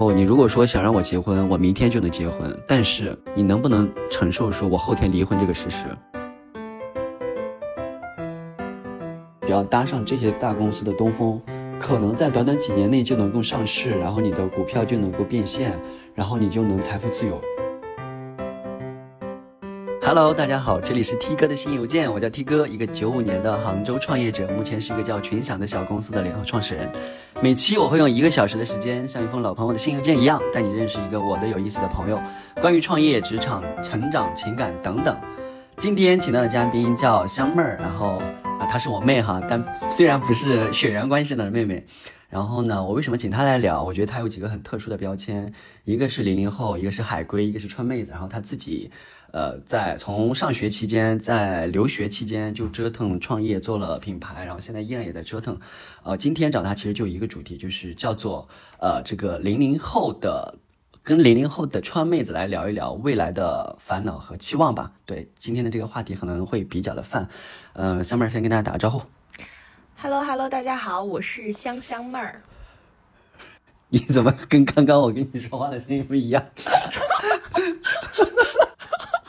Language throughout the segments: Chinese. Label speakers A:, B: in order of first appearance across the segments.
A: 哦，你如果说想让我结婚，我明天就能结婚，但是你能不能承受说我后天离婚这个事实？只要搭上这些大公司的东风，可能在短短几年内就能够上市，然后你的股票就能够变现，然后你就能财富自由。Hello，大家好，这里是 T 哥的新邮件，我叫 T 哥，一个九五年的杭州创业者，目前是一个叫群享的小公司的联合创始人。每期我会用一个小时的时间，像一封老朋友的新邮件一样，带你认识一个我的有意思的朋友，关于创业、职场、成长、情感等等。今天请到的嘉宾叫香妹儿，然后啊，她是我妹哈，但虽然不是血缘关系的妹妹。然后呢，我为什么请她来聊？我觉得她有几个很特殊的标签，一个是零零后，一个是海归，一个是川妹子。然后她自己。呃，在从上学期间，在留学期间就折腾创业，做了品牌，然后现在依然也在折腾。呃，今天找他其实就一个主题，就是叫做呃这个零零后的跟零零后的川妹子来聊一聊未来的烦恼和期望吧。对，今天的这个话题可能会比较的泛。呃，香妹儿先跟大家打个招呼。
B: Hello Hello，大家好，我是香香妹儿。
A: 你怎么跟刚刚我跟你说话的声音不一样？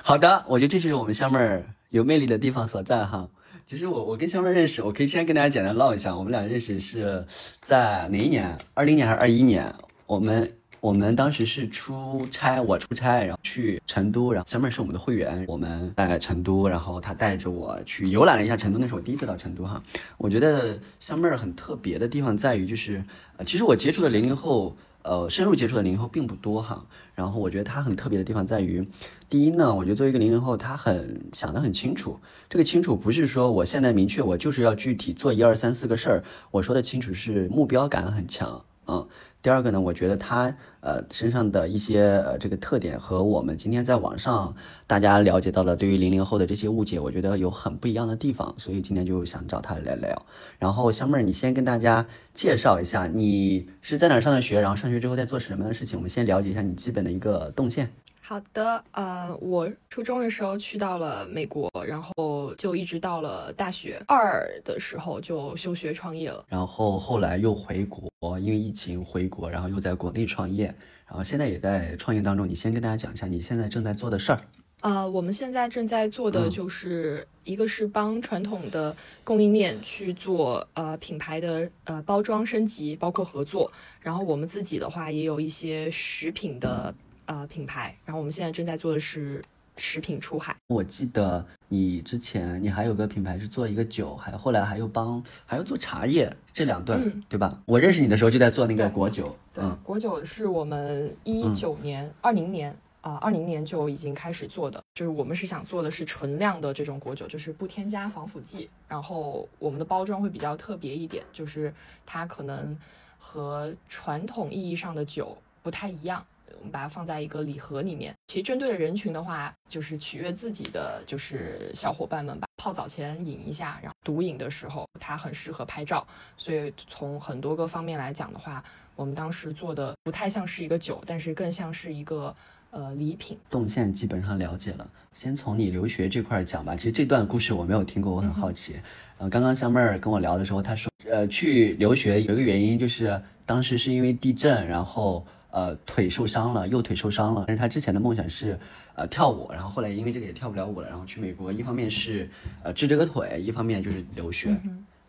A: 好的，我觉得这就是我们香妹儿有魅力的地方所在哈。其实我我跟香妹认识，我可以先跟大家简单唠一下，我们俩认识是在哪一年？二零年还是二一年？我们我们当时是出差，我出差，然后去成都，然后香妹是我们的会员，我们在成都，然后她带着我去游览了一下成都，那是我第一次到成都哈。我觉得香妹儿很特别的地方在于，就是呃，其实我接触的零零后。呃，深入接触的零零后并不多哈，然后我觉得他很特别的地方在于，第一呢，我觉得作为一个零零后，他很想得很清楚，这个清楚不是说我现在明确我就是要具体做一二三四个事儿，我说的清楚是目标感很强。嗯，第二个呢，我觉得他呃身上的一些呃这个特点和我们今天在网上大家了解到的对于零零后的这些误解，我觉得有很不一样的地方，所以今天就想找他来聊。然后香妹儿，你先跟大家介绍一下，你是在哪上的学，然后上学之后在做什么的事情？我们先了解一下你基本的一个动线。
B: 好的，呃，我初中的时候去到了美国，然后就一直到了大学二的时候就休学创业了，
A: 然后后来又回国，因为疫情回国，然后又在国内创业，然后现在也在创业当中。你先跟大家讲一下你现在正在做的事儿。
B: 呃，我们现在正在做的就是一个是帮传统的供应链去做呃品牌的呃包装升级，包括合作，然后我们自己的话也有一些食品的。呃，品牌，然后我们现在正在做的是食品出海。
A: 我记得你之前你还有个品牌是做一个酒，还后来还有帮还要做茶叶，这两段对吧？我认识你的时候就在做那个果酒。
B: 对，果酒是我们一九年、二零年啊，二零年就已经开始做的，就是我们是想做的是纯酿的这种果酒，就是不添加防腐剂，然后我们的包装会比较特别一点，就是它可能和传统意义上的酒不太一样。我们把它放在一个礼盒里面。其实针对的人群的话，就是取悦自己的，就是小伙伴们吧。泡澡前饮一下，然后独饮的时候，它很适合拍照。所以从很多个方面来讲的话，我们当时做的不太像是一个酒，但是更像是一个呃礼品。
A: 动线基本上了解了，先从你留学这块讲吧。其实这段故事我没有听过，我很好奇。呃，刚刚香妹儿跟我聊的时候，她说，呃，去留学有一个原因就是当时是因为地震，然后。呃，腿受伤了，右腿受伤了。但是他之前的梦想是，呃，跳舞。然后后来因为这个也跳不了舞了，然后去美国。一方面是，呃，治这个腿；一方面就是留学。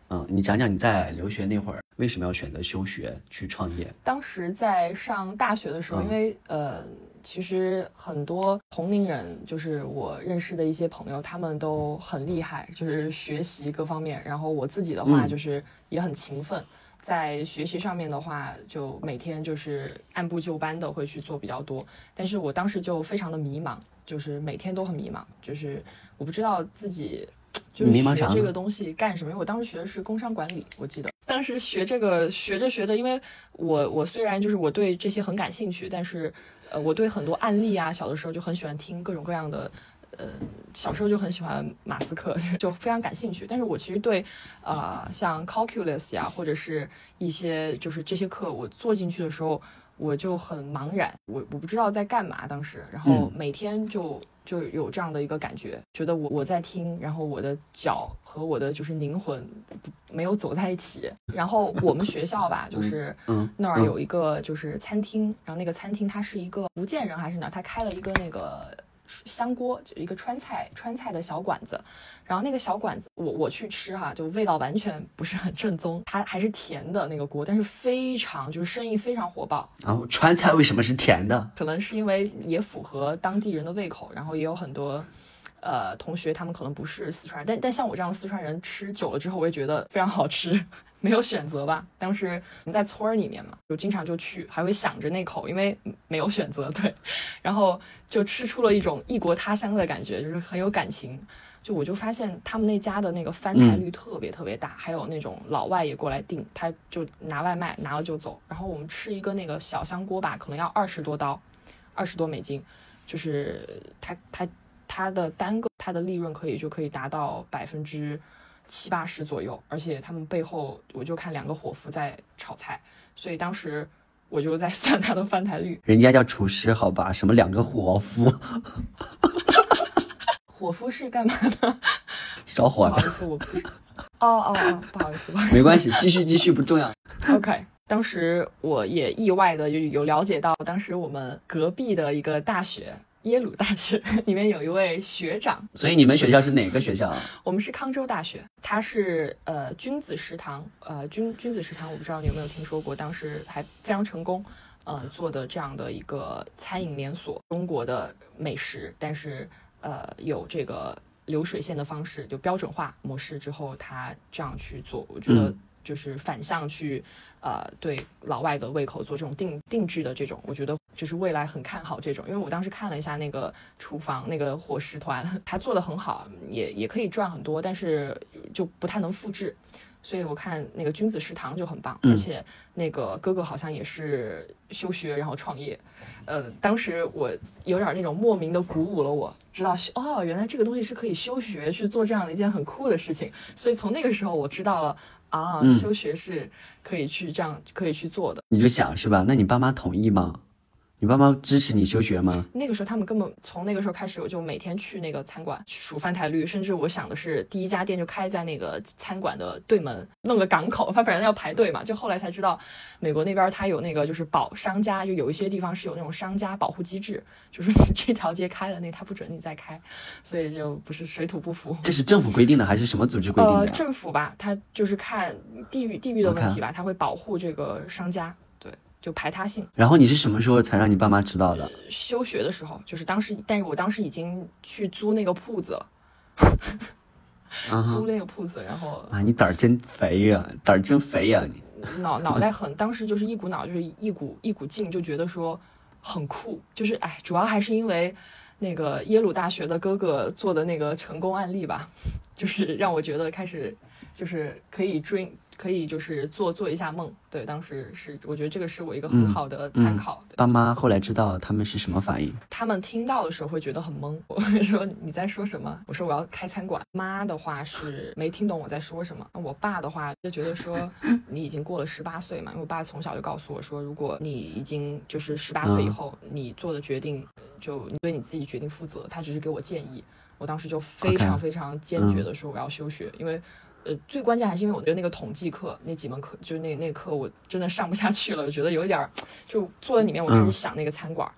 A: 嗯，你讲讲你在留学那会儿为什么要选择休学去创业？
B: 当时在上大学的时候，因为呃，其实很多同龄人，就是我认识的一些朋友，他们都很厉害，就是学习各方面。然后我自己的话，就是也很勤奋。在学习上面的话，就每天就是按部就班的会去做比较多，但是我当时就非常的迷茫，就是每天都很迷茫，就是我不知道自己就是学这个东西干什么。因为我当时学的是工商管理，我记得当时学这个学着学的，因为我我虽然就是我对这些很感兴趣，但是呃我对很多案例啊，小的时候就很喜欢听各种各样的。呃，小时候就很喜欢马斯克，就非常感兴趣。但是我其实对，呃，像 calculus 呀，或者是一些就是这些课，我做进去的时候，我就很茫然，我我不知道在干嘛。当时，然后每天就。就有这样的一个感觉，觉得我我在听，然后我的脚和我的就是灵魂没有走在一起。然后我们学校吧，就是那儿有一个就是餐厅，然后那个餐厅它是一个福建人还是哪，他开了一个那个。香锅就一个川菜川菜的小馆子，然后那个小馆子我我去吃哈，就味道完全不是很正宗，它还是甜的那个锅，但是非常就是生意非常火爆。
A: 然后川菜为什么是甜的？
B: 可能是因为也符合当地人的胃口，然后也有很多呃同学他们可能不是四川人，但但像我这样的四川人吃久了之后，我也觉得非常好吃。没有选择吧？当时我们在村儿里面嘛，就经常就去，还会想着那口，因为没有选择，对。然后就吃出了一种异国他乡的感觉，就是很有感情。就我就发现他们那家的那个翻台率特别特别大，还有那种老外也过来订，他就拿外卖拿了就走。然后我们吃一个那个小香锅吧，可能要二十多刀，二十多美金，就是他他他的单个它的利润可以就可以达到百分之。七八十左右，而且他们背后我就看两个伙夫在炒菜，所以当时我就在算他的翻台率。
A: 人家叫厨师，好吧？什么两个伙夫？
B: 伙夫是干嘛的？
A: 烧火
B: 的。不好意思，我不是。哦哦哦，不好意思，
A: 没关系，继续继续不重要。
B: OK，当时我也意外的有有了解到，当时我们隔壁的一个大学。耶鲁大学 里面有一位学长，
A: 所以你们学校是哪个学校？
B: 我们是康州大学，他是呃君子食堂，呃君君子食堂，我不知道你有没有听说过，当时还非常成功，呃做的这样的一个餐饮连锁，中国的美食，但是呃有这个流水线的方式，就标准化模式之后，他这样去做，我觉得。就是反向去，呃，对老外的胃口做这种定定制的这种，我觉得就是未来很看好这种，因为我当时看了一下那个厨房那个伙食团，他做的很好，也也可以赚很多，但是就不太能复制，所以我看那个君子食堂就很棒，而且那个哥哥好像也是休学然后创业，呃，当时我有点那种莫名的鼓舞了，我知道哦，原来这个东西是可以休学去做这样的一件很酷的事情，所以从那个时候我知道了。啊，休学是可以去这样可以去做的，
A: 你就想是吧？那你爸妈同意吗？你爸妈支持你休学吗？
B: 那个时候他们根本从那个时候开始，我就每天去那个餐馆数翻台率，甚至我想的是第一家店就开在那个餐馆的对门，弄个港口，他反正要排队嘛。就后来才知道，美国那边他有那个就是保商家，就有一些地方是有那种商家保护机制，就是你这条街开了，那他不准你再开，所以就不是水土不服。
A: 这是政府规定的还是什么组织规定的？呃，
B: 政府吧，他就是看地域地域的问题吧，他会保护这个商家。就排他性。
A: 然后你是什么时候才让你爸妈知道的？
B: 休学的时候，就是当时，但是我当时已经去租那个铺子了，租那个铺子，然后
A: 啊，你胆儿真肥呀，胆儿真肥呀，你
B: 脑脑袋很，当时就是一股脑，就是一股一股劲，就觉得说很酷，就是哎，主要还是因为那个耶鲁大学的哥哥做的那个成功案例吧，就是让我觉得开始就是可以追。可以就是做做一下梦，对，当时是我觉得这个是我一个很好的参考。
A: 爸妈后来知道他们是什么反应？
B: 他们听到的时候会觉得很懵，我会说你在说什么？我说我要开餐馆。妈的话是没听懂我在说什么。我爸的话就觉得说你已经过了十八岁嘛，因为我爸从小就告诉我说，如果你已经就是十八岁以后，你做的决定就你对你自己决定负责。他只是给我建议，我当时就非常非常坚决的说我要休学，因为。呃，最关键还是因为我觉得那个统计课那几门课，就是那那课我真的上不下去了，我觉得有一点儿，就坐在里面我开始想那个餐馆，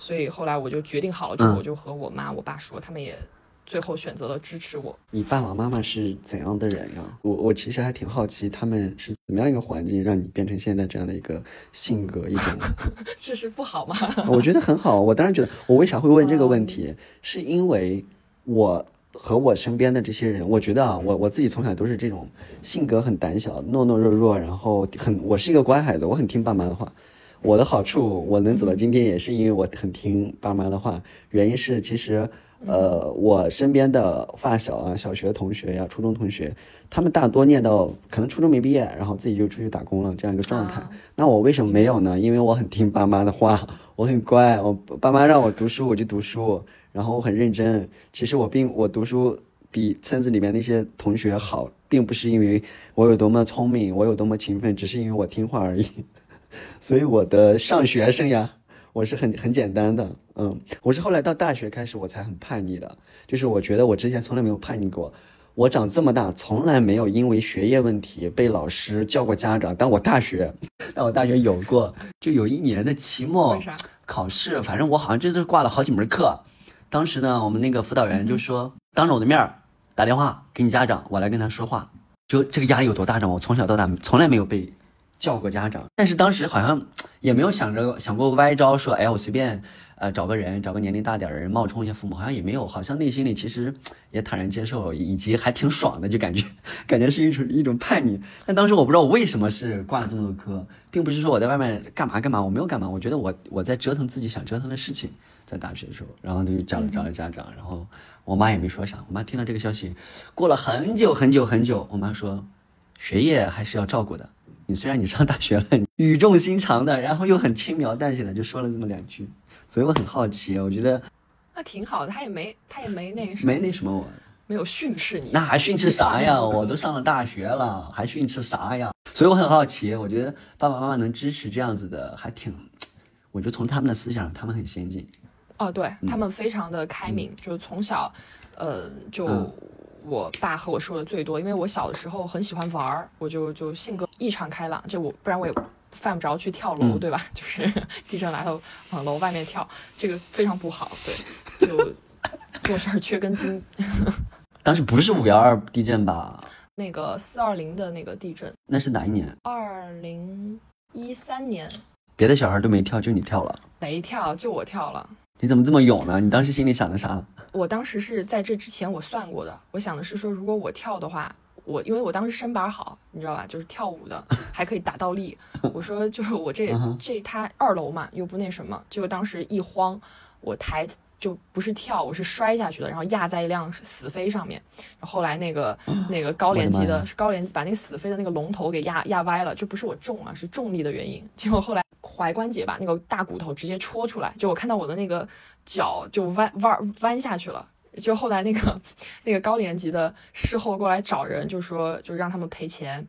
B: 所以后来我就决定好了之后，我就和我妈我爸说，他们也最后选择了支持我。
A: 你爸爸妈妈是怎样的人呀？我我其实还挺好奇，他们是怎么样一个环境让你变成现在这样的一个性格一种？
B: 这是不好吗？
A: 我觉得很好，我当然觉得，我为啥会问这个问题，是因为我。和我身边的这些人，我觉得啊，我我自己从小都是这种性格很胆小、懦懦弱弱，然后很我是一个乖孩子，我很听爸妈的话。我的好处，我能走到今天，也是因为我很听爸妈的话。原因是其实，呃，我身边的发小啊、小学同学呀、初中同学，他们大多念到可能初中没毕业，然后自己就出去打工了这样一个状态。那我为什么没有呢？因为我很听爸妈的话，我很乖，我爸妈让我读书我就读书。然后我很认真，其实我并我读书比村子里面那些同学好，并不是因为我有多么聪明，我有多么勤奋，只是因为我听话而已。所以我的上学生涯，我是很很简单的，嗯，我是后来到大学开始我才很叛逆的，就是我觉得我之前从来没有叛逆过，我长这么大从来没有因为学业问题被老师叫过家长，但我大学，但我大学有过，就有一年的期末考试，反正我好像这次挂了好几门课，当时呢，我们那个辅导员就说当着我的面儿打电话给你家长，我来跟他说话，就这个压力有多大，呢？我从小到大从来没有被。叫过家长，但是当时好像也没有想着想过歪招，说哎呀我随便呃找个人，找个年龄大点的人冒充一下父母，好像也没有，好像内心里其实也坦然接受，以及还挺爽的，就感觉 感觉是一种一种叛逆。但当时我不知道我为什么是挂了这么多科，并不是说我在外面干嘛干嘛，我没有干嘛，我觉得我我在折腾自己想折腾的事情，在大学的时候，然后就找了找了家长，然后我妈也没说啥，我妈听到这个消息，过了很久很久很久，我妈说学业还是要照顾的。你虽然你上大学了，语重心长的，然后又很轻描淡写的就说了这么两句，所以我很好奇，我觉得
B: 那挺好的，他也没他也没那
A: 没那什么我
B: 没有训斥你，
A: 那还训斥啥呀？我都上了大学了，还训斥啥呀？所以我很好奇，我觉得爸爸妈妈能支持这样子的，还挺，我觉得从他们的思想，他们很先进。
B: 哦，对他们非常的开明，就从小，呃，就。我爸和我说的最多，因为我小的时候很喜欢玩儿，我就就性格异常开朗，就我不然我也犯不着去跳楼，对吧？就是 地震来了往楼外面跳，这个非常不好，对，就 做事儿缺根筋。
A: 当时不是五幺二地震吧？
B: 那个四二零的那个地震，
A: 那是哪一年？
B: 二零一三年。
A: 别的小孩都没跳，就你跳了？
B: 没跳，就我跳了。
A: 你怎么这么勇呢？你当时心里想的啥？
B: 我当时是在这之前我算过的，我想的是说，如果我跳的话，我因为我当时身板好，你知道吧，就是跳舞的 还可以打倒立。我说就是我这这他二楼嘛，又不那什么，结果当时一慌，我抬就不是跳，我是摔下去的，然后压在一辆死飞上面。后来那个那个高年级的是高年级把那个死飞的那个龙头给压压歪了，这不是我重啊，是重力的原因。结果后来。踝关节吧，那个大骨头直接戳出来，就我看到我的那个脚就弯弯弯下去了。就后来那个那个高年级的事后过来找人，就说就让他们赔钱。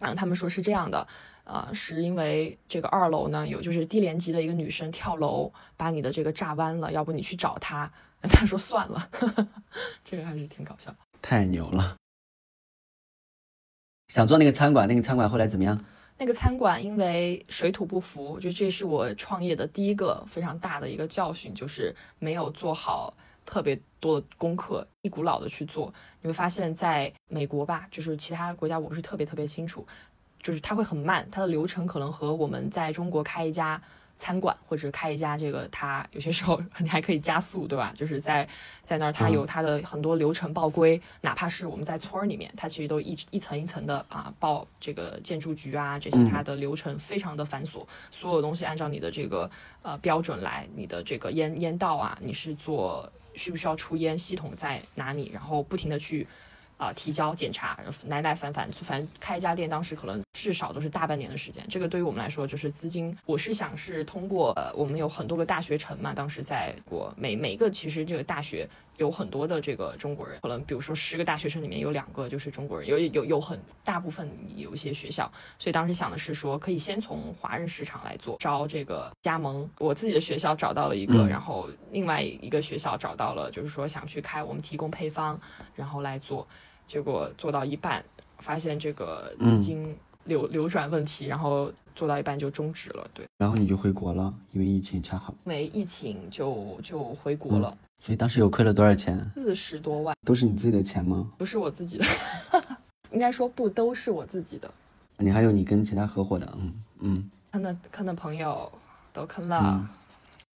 B: 然后，他们说是这样的，呃，是因为这个二楼呢有就是低年级的一个女生跳楼把你的这个炸弯了，要不你去找她。他说算了，这个还是挺搞笑。
A: 太牛了！想做那个餐馆，那个餐馆后来怎么样？
B: 那个餐馆因为水土不服，就这是我创业的第一个非常大的一个教训，就是没有做好特别多的功课，一股脑的去做。你会发现在美国吧，就是其他国家我不是特别特别清楚，就是它会很慢，它的流程可能和我们在中国开一家。餐馆或者开一家这个，它有些时候你还可以加速，对吧？就是在在那儿，它有它的很多流程报规，哪怕是我们在村儿里面，它其实都一一层一层的啊报这个建筑局啊这些，它的流程非常的繁琐，所有东西按照你的这个呃标准来，你的这个烟烟道啊，你是做需不需要出烟，系统在哪里，然后不停的去。啊，提交检查，来来反反，反正开一家店，当时可能至少都是大半年的时间。这个对于我们来说，就是资金。我是想是通过，呃，我们有很多个大学城嘛，当时在国每每个其实这个大学有很多的这个中国人，可能比如说十个大学生里面有两个就是中国人，有有有很大部分有一些学校，所以当时想的是说，可以先从华人市场来做招这个加盟。我自己的学校找到了一个，然后另外一个学校找到了，就是说想去开，我们提供配方，然后来做。结果做到一半，发现这个资金流流转问题，然后做到一半就终止了。对，
A: 然后你就回国了，因为疫情恰好。
B: 没疫情就就回国了。
A: 所以当时有亏了多少钱？
B: 四十多万。
A: 都是你自己的钱吗？
B: 不是我自己的，应该说不都是我自己的。
A: 你还有你跟其他合伙的，嗯嗯。
B: 坑的坑的朋友都坑了。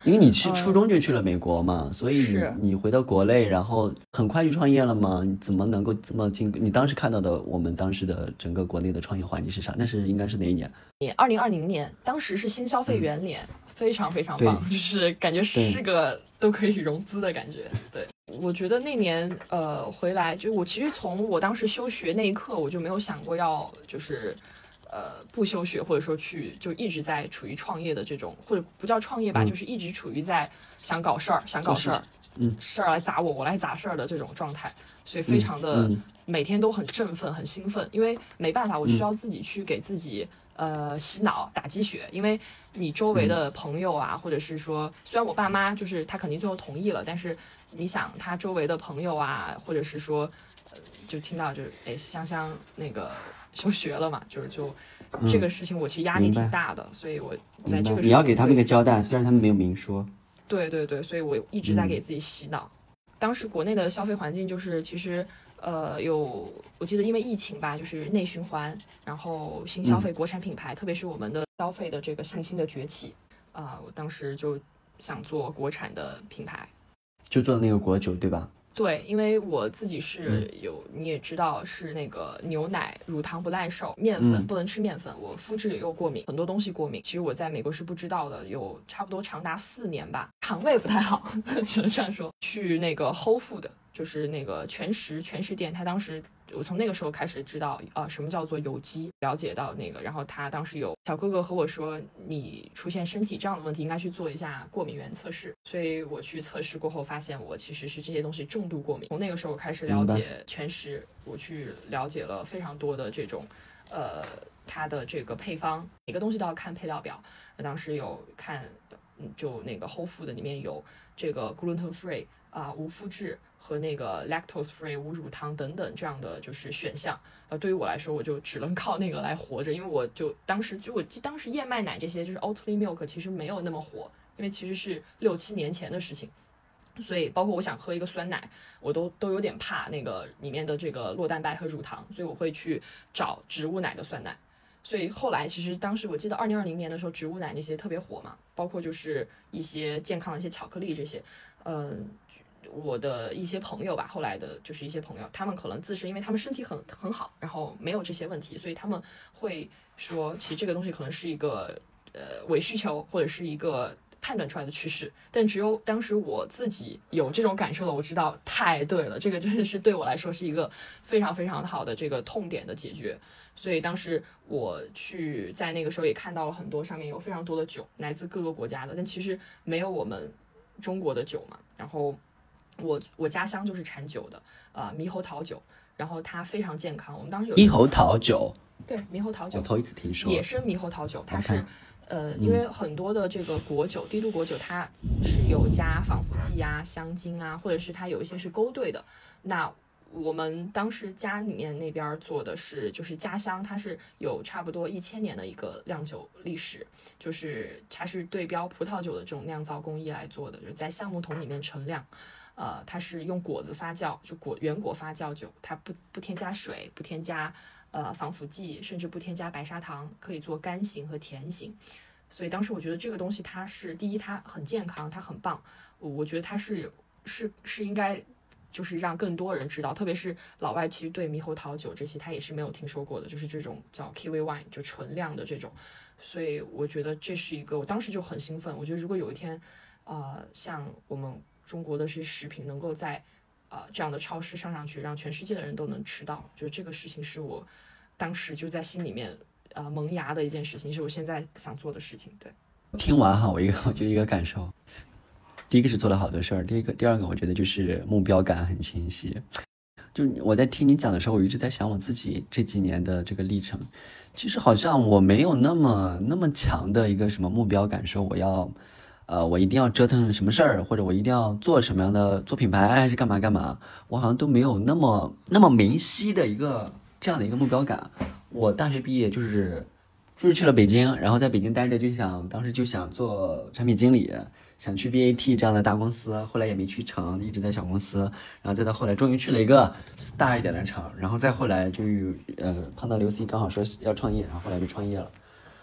A: 因为你是初中就去了美国嘛，所以你你回到国内，然后很快就创业了吗？你怎么能够这么进？你当时看到的我们当时的整个国内的创业环境是啥？那是应该是哪一年？
B: 你二零二零年，当时是新消费元年，非常非常棒，就是感觉是个都可以融资的感觉。对，我觉得那年呃回来，就我其实从我当时休学那一刻，我就没有想过要就是。呃，不休学或者说去就一直在处于创业的这种，或者不叫创业吧，就是一直处于在想搞事儿、想搞事儿，
A: 嗯，
B: 事儿来砸我，我来砸事儿的这种状态，所以非常的每天都很振奋、很兴奋，因为没办法，我需要自己去给自己呃洗脑打鸡血，因为你周围的朋友啊，或者是说，虽然我爸妈就是他肯定最后同意了，但是你想他周围的朋友啊，或者是说，呃，就听到就是哎香香那个休学了嘛，就是就这个事情我其实压力挺大的，所以我在这个
A: 你要给他们一个
B: 个。
A: 交代，虽然他们没有明说。
B: 对对对，所以我一直在
A: 嗯
B: 给自己洗脑。当时国内的消费环境就是，其实呃有，我记得因为疫情吧，就是内循环，然后新消费国产品牌，特别是我们的消费的这个信心的崛起，啊、我当时就想做国产的品牌。
A: 就做的那个果酒，对吧？
B: 对，因为我自己是有，你也知道是那个牛奶、乳糖不耐受，面粉
A: 嗯
B: 不能吃面粉，我肤质又过敏，很多东西过敏。其实我在美国是不知道的，有差不多长达四年吧，肠胃不太好，只能这样说。去那个 Whole Food，就是那个全食全食店，他当时我从那个时候开始知道啊、呃什么叫做有机，了解到那个，然后他当时有小哥哥和我说，你出现身体这样的问题，应该去做一下过敏原测试。所以我去测试过后，发现我其实是这些东西重度过敏。从那个时候开始了解全食，我去了解了非常多的这种，呃，它的这个配方，每个东西都要看配料表。当时有看，嗯，就那个 Whole Food 里面有这个 gluten free 啊、无麸质和那个 lactose free 无乳糖等等这样的就是选项。呃，对于我来说，我就只能靠那个来活着，因为我就当时就我记当时燕麦奶这些就是 Oatly milk 其实没有那么火，因为其实是六七年前的事情。所以，包括我想喝一个酸奶，我都都有点怕那个里面的这个酪蛋白和乳糖，所以我会去找植物奶的酸奶。所以后来其实当时我记得二零二零年的时候，植物奶那些特别火嘛，包括就是一些健康的一些巧克力这些，嗯。我的一些朋友吧，后来的就是一些朋友，他们可能自身，因为他们身体很很好，然后没有这些问题，所以他们会说，其实这个东西可能是一个呃伪需求，或者是一个判断出来的趋势。但只有当时我自己有这种感受了，我知道太对了，这个真的是对我来说是一个非常非常好的这个痛点的解决。所以当时我去在那个时候也看到了很多上面有非常多的酒，来自各个国家的，但其实没有我们中国的酒嘛。然后我我家乡就是产酒的，呃，猕猴桃酒，然后它非常健康。我们当时有
A: 猕猴桃酒，
B: 对猕猴桃酒
A: 我头一次听说。
B: 野生猕猴桃酒，它是呃，因为很多的这个果酒、低度果酒，它是有加防腐剂啊、香精啊，或者是它有一些是勾兑的。那我们当时家里面那边儿做的是，就是家乡，它是有差不多一千年的一个酿酒历史，就是它是对标葡萄酒的这种酿造工艺来做的，就是在橡木桶里面陈酿。呃，它是用果子发酵，就果原果发酵酒，它不不添加水，不添加呃防腐剂，甚至不添加白砂糖，可以做干型和甜型。所以当时我觉得这个东西它是第一，它很健康，它很棒。我觉得它是是是应该就是让更多人知道，特别是老外其实对猕猴桃酒这些他也是没有听说过的，就是这种叫 kiwi wine 就纯酿的这种。所以我觉得这是一个，我当时就很兴奋。我觉得如果有一天，呃，像我们中国的这些食品能够在呃这样的超市上上去，让全世界的人都能吃到，就这个事情是我当时就在心里面呃萌芽的一件事情，是我现在想做的事情。对，
A: 听完哈，我一个 我就一个感受，第一个是做了好多事儿，第一个第二个我觉得就是目标感很清晰。就我在听你讲的时候，我一直在想我自己这几年的这个历程，其实好像我没有那么那么强的一个什么目标感，说我要，呃，我一定要折腾什么事儿，或者我一定要做什么样的做品牌还是干嘛干嘛，我好像都没有那么那么明晰的一个这样的一个目标感。我大学毕业就是就是去了北京，然后在北京待着就想，当时就想做产品经理，想去 BAT 这样的大公司，后来也没去成，一直在小公司，然后再到后来终于去了一个大一点的厂，然后再后来就呃碰到刘 C 刚好说要创业，然后后来就创业了，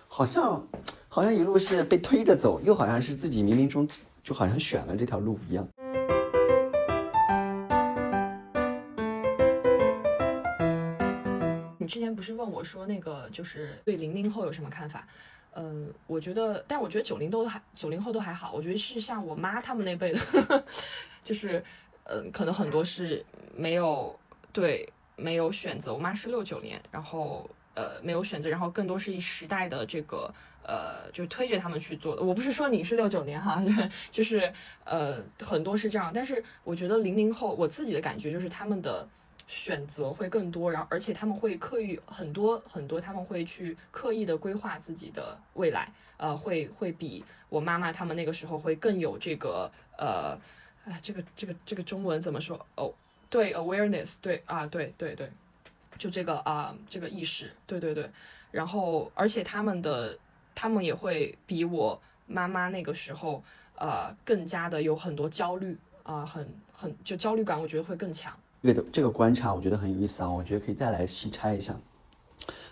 A: 好像好像一路是被推着走，又好像是自己冥冥中就好像选了这条路一样。
B: 你之前不是问我说那个就是对零零后有什么看法？嗯，我觉得，但我觉得九零都还九零后都还好，我觉得是像我妈他们那辈的，呵 呵就是嗯，可能很多是没有对没有选择。我妈是六九年，然后呃没有选择，然后更多是以时代的这个呃，就推着他们去做的。我不是说你是六九年哈，就是呃很多是这样，但是我觉得零零后我自己的感觉就是他们的选择会更多，然后而且他们会刻意很多很多，他们会去刻意的规划自己的未来，呃，会会比我妈妈他们那个时候会更有这个呃，啊，这个这个这个中文怎么说？哦，对，awareness，对啊，对对对，就这个啊，这个意识，对对对，然后而且他们的他们也会比我妈妈那个时候呃更加的有很多焦虑啊，很很就焦虑感，我觉得会更强。
A: 这个这个观察我觉得很有意思啊，我觉得可以再来细拆一下。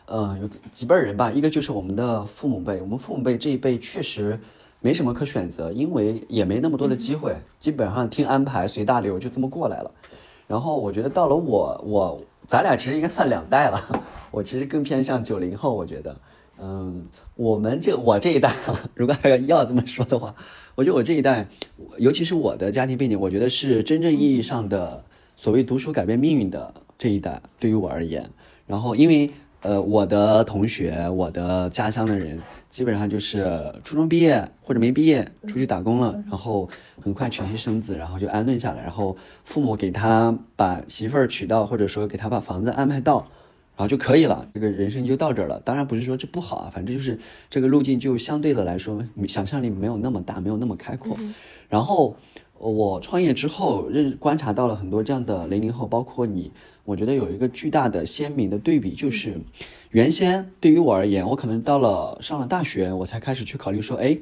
A: 嗯，有几辈人吧，一个就是我们的父母辈，我们父母辈这一辈确实没什么可选择，因为也没那么多的机会，基本上听安排随大流就这么过来了。然后我觉得到了我我咱俩其实应该算两代了，我其实更偏向九零后，我觉得，嗯，我们这我这一代，如果还要要这么说的话，我觉得我这一代，尤其是我的家庭背景，我觉得是真正意义上的。所谓读书改变命运的这一代，对于我而言，然后因为呃我的同学，我的家乡的人，基本上就是初中毕业或者没毕业出去打工了，然后很快娶妻生子，然后就安顿下来，然后父母给他把媳妇儿娶到，或者说给他把房子安排到，然后就可以了，这个人生就到这儿了。当然不是说这不好啊，反正就是这个路径就相对的来说，想象力没有那么大，没有那么开阔，然后。我创业之后认观察到了很多这样的零零后，包括你，我觉得有一个巨大的鲜明的对比，就是原先对于我而言，我可能到了上了大学，我才开始去考虑说，哎，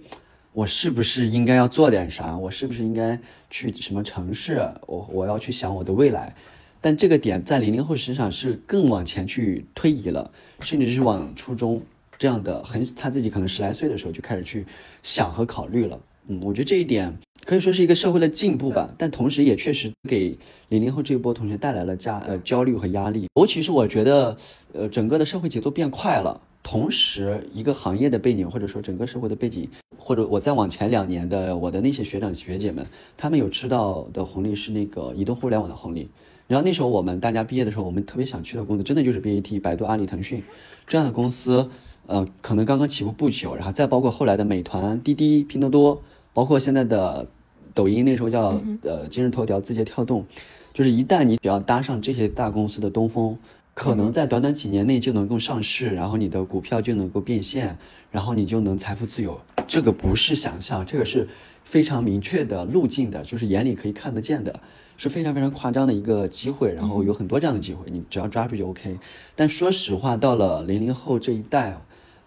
A: 我是不是应该要做点啥？我是不是应该去什么城市？我我要去想我的未来。但这个点在零零后身上是更往前去推移了，甚至是往初中这样的很他自己可能十来岁的时候就开始去想和考虑了。嗯，我觉得这一点。可以说是一个社会的进步吧，但同时也确实给零零后这一波同学带来了加呃焦虑和压力。尤其是我觉得，呃，整个的社会节奏变快了，同时一个行业的背景或者说整个社会的背景，或者我再往前两年的我的那些学长学姐们，他们有吃到的红利是那个移动互联网的红利。然后那时候我们大家毕业的时候，我们特别想去的公司，真的就是 BAT、百度、阿里、腾讯这样的公司，呃，可能刚刚起步不久，然后再包括后来的美团、滴滴、拼多多。包括现在的抖音，那时候叫呃今日头条、字节跳动，就是一旦你只要搭上这些大公司的东风，可能在短短几年内就能够上市，然后你的股票就能够变现，然后你就能财富自由。这个不是想象，这个是非常明确的路径的，就是眼里可以看得见的，是非常非常夸张的一个机会。然后有很多这样的机会，你只要抓住就 OK。但说实话，到了零零后这一代，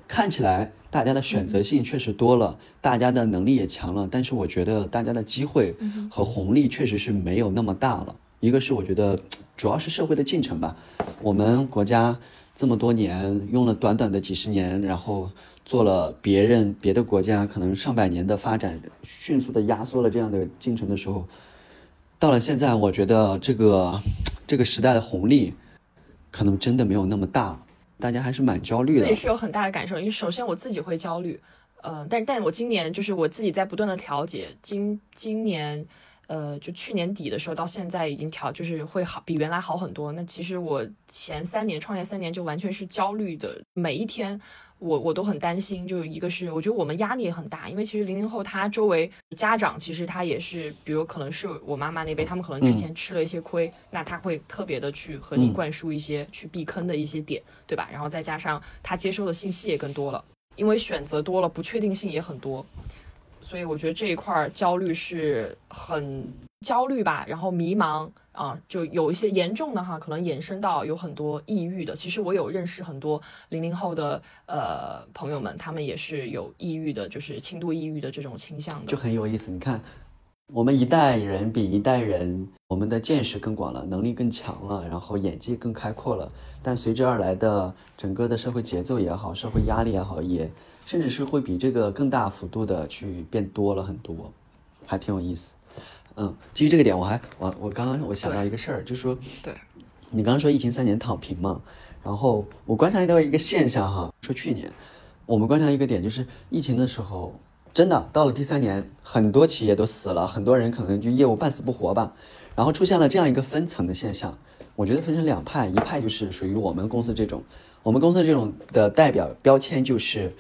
A: 看起来。大家的选择性确实多了，大家的能力也强了，但是我觉得大家的机会和红利确实是没有那么大了。一个是我觉得主要是社会的进程吧，我们国家这么多年用了短短的几十年，然后做了别人别的国家可能上百年的发展，迅速的压缩了这样的进程的时候，到了现在，我觉得这个这个时代的红利可能真的没有那么大。大家还是蛮焦虑的，
B: 自己是有很大的感受。因为首先我自己会焦虑，呃，但但我今年就是我自己在不断的调节。今今年，呃，就去年底的时候到现在已经调，就是会好比原来好很多。那其实我前三年创业三年就完全是焦虑的，每一天。我我都很担心，就一个是我觉得我们压力也很大，因为其实零零后他周围家长其实他也是，比如可能是我妈妈那辈，他们可能之前吃了一些亏，那他会特别的去和你灌输一些去避坑的一些点，对吧？然后再加上他接收的信息也更多了，因为选择多了，不确定性也很多，所以我觉得这一块焦虑是很焦虑吧，然后迷茫。啊，就有一些严重的哈，可能延伸到有很多抑郁的。其实我有认识很多零零后的呃朋友们，他们也是有抑郁的，就是轻度抑郁的这种倾向的。
A: 就很有意思，你看，我们一代人比一代人，我们的见识更广了，能力更强了，然后眼界更开阔了。但随之而来的整个的社会节奏也好，社会压力也好，也甚至是会比这个更大幅度的去变多了很多，还挺有意思。嗯，基于这个点，我还我我刚刚我想到一个事儿，就是说，
B: 对，
A: 你刚刚说疫情三年躺平嘛，然后我观察到一个现象哈，说去年我们观察一个点，就是疫情的时候，真的到了第三年，很多企业都死了，很多人可能就业务半死不活吧，然后出现了这样一个分层的现象，我觉得分成两派，一派就是属于我们公司这种，我们公司这种的代表标签就是，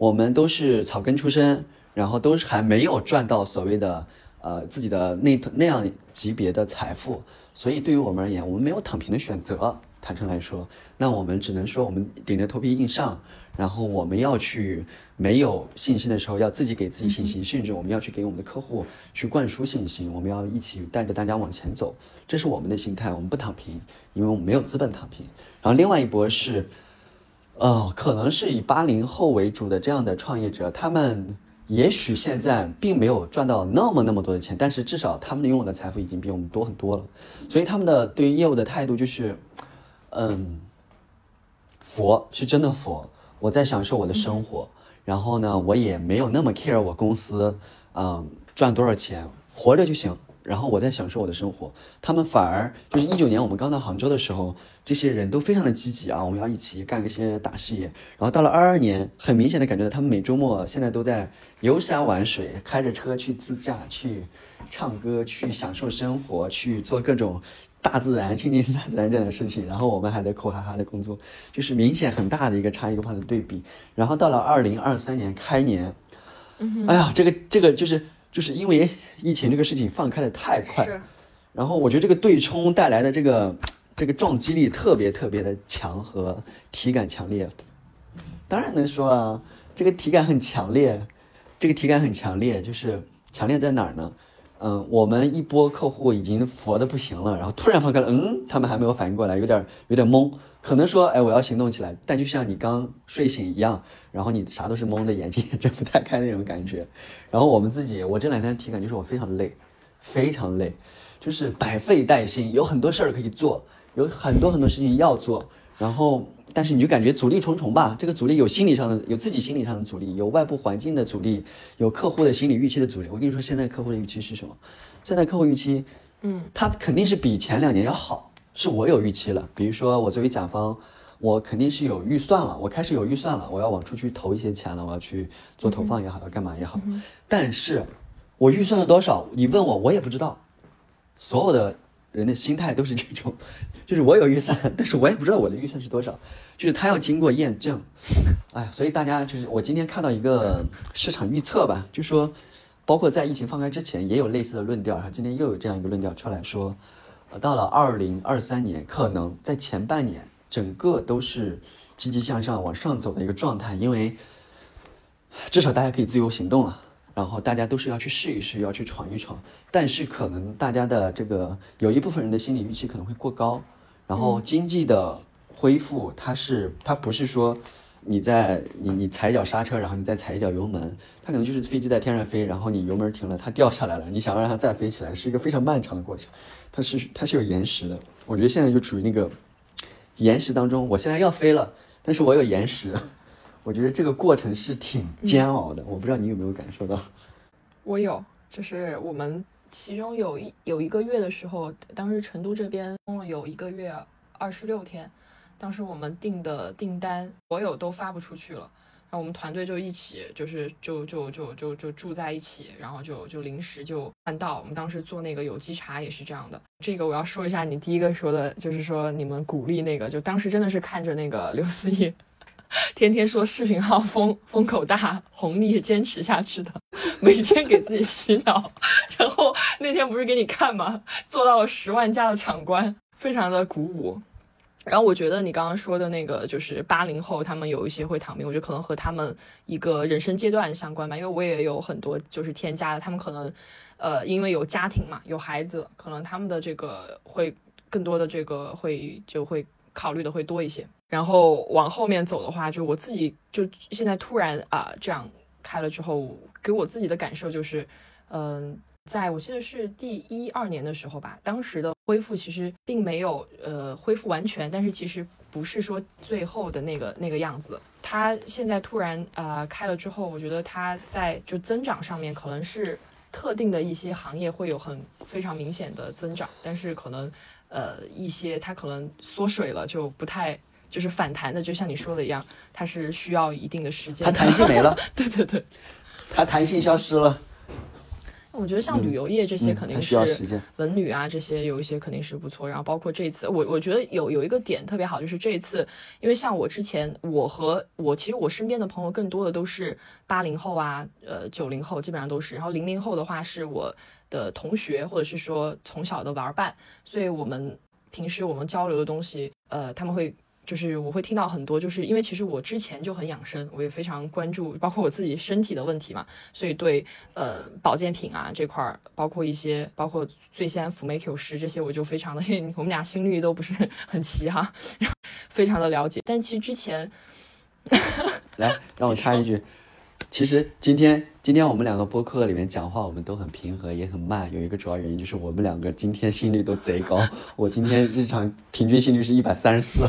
A: 我们都是草根出身，然后都是还没有赚到所谓的。呃自己的那那样级别的财富，所以对于我们而言，我们没有躺平的选择。坦诚来说，那我们只能说我们顶着头皮硬上，然后我们要去没有信心的时候，要自己给自己信心，甚至我们要去给我们的客户去灌输信心，我们要一起带着大家往前走，这是我们的心态，我们不躺平，因为我们没有资本躺平。然后另外一波是，呃，可能是以八零后为主的这样的创业者，他们。也许现在并没有赚到那么那么多的钱，但是至少他们拥有的财富已经比我们多很多了。所以他们的对于业务的态度就是，嗯，佛是真的佛，我在享受我的生活，然后呢，我也没有那么 care 我公司，嗯，赚多少钱，活着就行。然后我在享受我的生活，他们反而就是一九年我们刚到杭州的时候，这些人都非常的积极啊，我们要一起干一些大事业。然后到了二二年，很明显的感觉到他们每周末现在都在游山玩水，开着车去自驾，去唱歌，去享受生活，去做各种大自然、亲近大自然这样的事情。然后我们还在苦哈哈的工作，就是明显很大的一个差异化的对比。然后到了二零二三年开年，哎呀，这个这个就是。就是因为疫情这个事情放开的太快，然后我觉得这个对冲带来的这个 这个撞击力特别特别的强和体感强烈，当然能说啊，这个体感很强烈，这个体感很强烈，就是强烈在哪儿呢？嗯，我们一波客户已经佛的不行了，然后突然放开了，嗯，他们还没有反应过来，有点有点懵，可能说，哎，我要行动起来，但就像你刚睡醒一样，然后你啥都是蒙的，眼睛 也睁不太开那种感觉。然后我们自己，我这两天体感就是我非常累，非常累，就是百废待兴，有很多事儿可以做，有很多很多事情要做，然后。但是你就感觉阻力重重吧？这个阻力有心理上的，有自己心理上的阻力，有外部环境的阻力，有客户的心理预期的阻力。我跟你说，现在客户的预期是什么？现在客户预期，
B: 嗯，
A: 他肯定是比前两年要好。是我有预期了，比如说我作为甲方，我肯定是有预算了，我开始有预算了，我要往出去投一些钱了，我要去做投放也好，要干嘛也好。但是，我预算了多少？你问我，我也不知道。所有的。人的心态都是这种，就是我有预算，但是我也不知道我的预算是多少，就是他要经过验证，哎，所以大家就是我今天看到一个市场预测吧，就说，包括在疫情放开之前也有类似的论调，然后今天又有这样一个论调出来说，呃，到了二零二三年，可能在前半年整个都是积极向上往上走的一个状态，因为至少大家可以自由行动了。然后大家都是要去试一试，要去闯一闯，但是可能大家的这个有一部分人的心理预期可能会过高，然后经济的恢复，它是它不是说你在你你踩一脚刹车，然后你再踩一脚油门，它可能就是飞机在天上飞，然后你油门停了，它掉下来了，你想让它再飞起来，是一个非常漫长的过程，它是它是有延时的。我觉得现在就处于那个延时当中，我现在要飞了，但是我有延时。我觉得这个过程是挺煎熬的，我不知道你有没有感受到。
B: 我有，就是我们其中有一有一个月的时候，当时成都这边封了有一个月二十六天，当时我们订的订单所有都发不出去了，然后我们团队就一起就是就就就就就住在一起，然后就就临时就换道。我们当时做那个有机茶也是这样的。这个我要说一下，你第一个说的就是说你们鼓励那个，就当时真的是看着那个刘思义。天天说视频号风风口大，红利坚持下去的，每天给自己洗脑，然后那天不是给你看吗？做到了十万加的场观，非常的鼓舞。然后我觉得你刚刚说的那个，就是八零后他们有一些会躺平，我觉得可能和他们一个人生阶段相关吧。因为我也有很多就是添加的，他们可能呃因为有家庭嘛，有孩子，可能他们的这个会更多的这个会就会考虑的会多一些。然后往后面走的话，就我自己就现在突然啊这样开了之后，给我自己的感受就是，嗯，在我记得是第一二年的时候吧，当时的恢复其实并没有呃恢复完全，但是其实不是说最后的那个那个样子。它现在突然呃开了之后，我觉得它在就增长上面可能是特定的一些行业会有很非常明显的增长，但是可能呃一些它可能缩水了就不太。就是反弹的，就像你说的一样，它是需要一定的时间。
A: 它弹性没了，
B: 对对对，
A: 它弹性消失了。
B: 我觉得像旅游业这些肯定
A: 是
B: 文旅啊，这些有一些肯定是不错。然后包括这一次，我我觉得有有一个点特别好，就是这一次，因为像我之前，我和我其实我身边的朋友更多的都是八零后啊，呃九零后基本上都是。然后零零后的话是我的同学，或者是说从小的玩伴，所以我们平时我们交流的东西，呃他们会。就是我会听到很多，就是因为其实我之前就很养生，我也非常关注，包括我自己身体的问题嘛，所以对呃保健品啊这块儿，包括一些包括最先辅酶 Q 十这些，我就非常的，因 为我们俩心率都不是很齐哈，非常的了解。但其实之前，
A: 来让我插一句，其实今天今天我们两个播客里面讲话，我们都很平和，也很慢。有一个主要原因就是我们两个今天心率都贼高，我今天日常平均心率是一百三十四。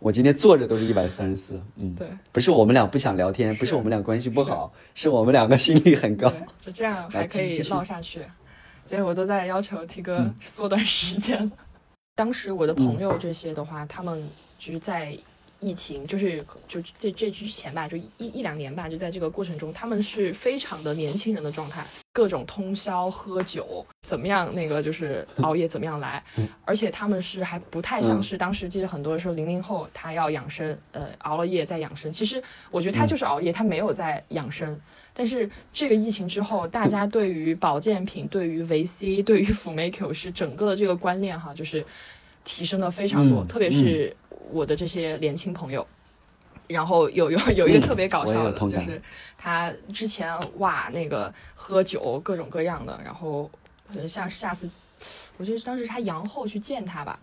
A: 我今天坐着都是一百三十四，嗯，
B: 对，
A: 不是我们俩不想聊天，不是我们俩关系不好，是我们两个心率很高，
B: 就这样还可以唠下去，所以我都在要求 T 哥缩短时间。当时我的朋友这些的话，他们就是在。疫情就是就这这之前吧，就一一两年吧，就在这个过程中，他们是非常的年轻人的状态，各种通宵喝酒，怎么样那个就是 熬夜怎么样来，而且他们是还不太像是当时记得很多时候零零后他要养生，呃熬了夜在养生，其实我觉得他就是熬夜，他没有在养生。但是这个疫情之后，大家对于保健品、对于维 C、对于辅酶 Q 是整个的这个观念哈，就是提升了非常多，特别是。我的这些年轻朋友，然后有有有一个特别搞笑的，就是他之前哇那个喝酒各种各样的，然后像下次，我觉得当时他阳后去见他吧，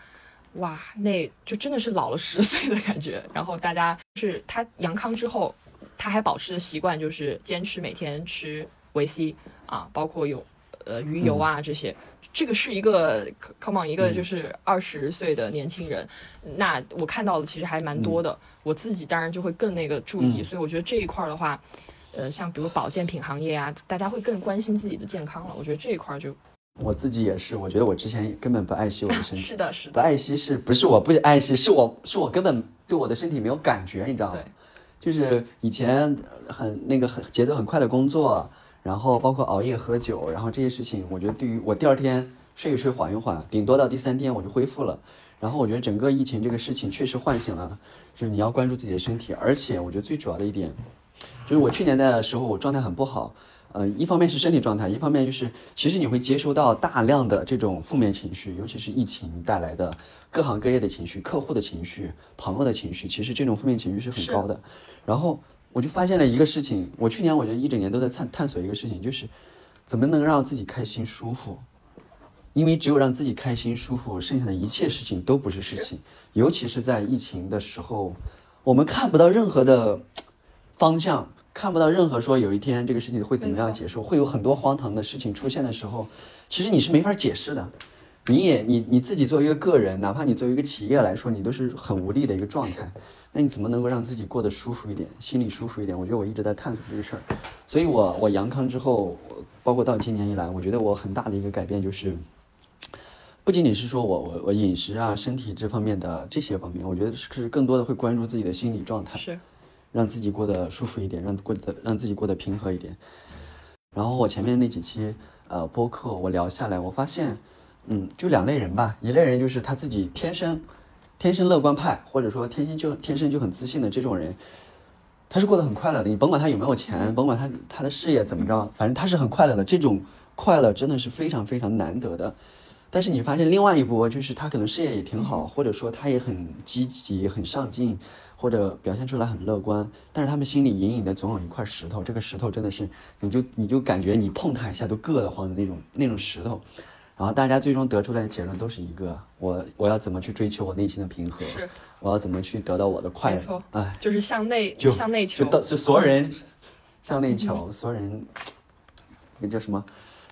B: 哇那就真的是老了十岁的感觉。然后大家是他阳康之后，他还保持的习惯就是坚持每天吃维 C 啊，包括有呃鱼油啊这些。这个是一个 come on 一个就是二十岁的年轻人，那我看到的其实还蛮多的。我自己当然就会更那个注意，所以我觉得这一块的话，呃，像比如保健品行业啊，大家会更关心自己的健康了。我觉得这一块就，
A: 我自己也是，我觉得我之前根本不爱惜我的身体，
B: 是的，是的，
A: 不爱惜是不是我不爱惜，是我是我根本对我的身体没有感觉，你知道吗？就是以前很那个很节奏很快的工作。然后包括熬夜喝酒，然后这些事情，我觉得对于我第二天睡一睡缓一缓，顶多到第三天我就恢复了。然后我觉得整个疫情这个事情确实唤醒了，就是你要关注自己的身体。而且我觉得最主要的一点，就是我去年的时候我状态很不好，呃，一方面是身体状态，一方面就是其实你会接收到大量的这种负面情绪，尤其是疫情带来的各行各业的情绪、客户的情绪、朋友的情绪，其实这种负面情绪是很高的。然后。我就发现了一个事情，我去年我觉得一整年都在探探索一个事情，就是怎么能让自己开心舒服。因为只有让自己开心舒服，剩下的一切事情都不是事情。尤其是在疫情的时候，我们看不到任何的方向，看不到任何说有一天这个事情会怎么样结束，会有很多荒唐的事情出现的时候，其实你是没法解释的。你也你你自己作为一个个人，哪怕你作为一个企业来说，你都是很无力的一个状态。那你怎么能够让自己过得舒服一点，心里舒服一点？我觉得我一直在探索这个事儿，所以我我阳康之后，包括到今年以来，我觉得我很大的一个改变就是，不仅仅是说我我我饮食啊、身体这方面的这些方面，我觉得是更多的会关注自己的心理状态，
B: 是
A: 让自己过得舒服一点，让过得让自己过得平和一点。然后我前面那几期呃播客我聊下来，我发现，嗯，就两类人吧，一类人就是他自己天生。天生乐观派，或者说天生就天生就很自信的这种人，他是过得很快乐的。你甭管他有没有钱，甭管他他的事业怎么着，反正他是很快乐的。这种快乐真的是非常非常难得的。但是你发现另外一波，就是他可能事业也挺好，或者说他也很积极、很上进，或者表现出来很乐观，但是他们心里隐隐的总有一块石头。这个石头真的是，你就你就感觉你碰他一下都硌得慌的那种那种石头。然后大家最终得出来的结论都是一个：我我要怎么去追求我内心的平和？
B: 是，
A: 我要怎么去得到我的快乐？
B: 没错，
A: 哎，
B: 就是向内，就向内求，
A: 就所有人向内求，所有人那叫什么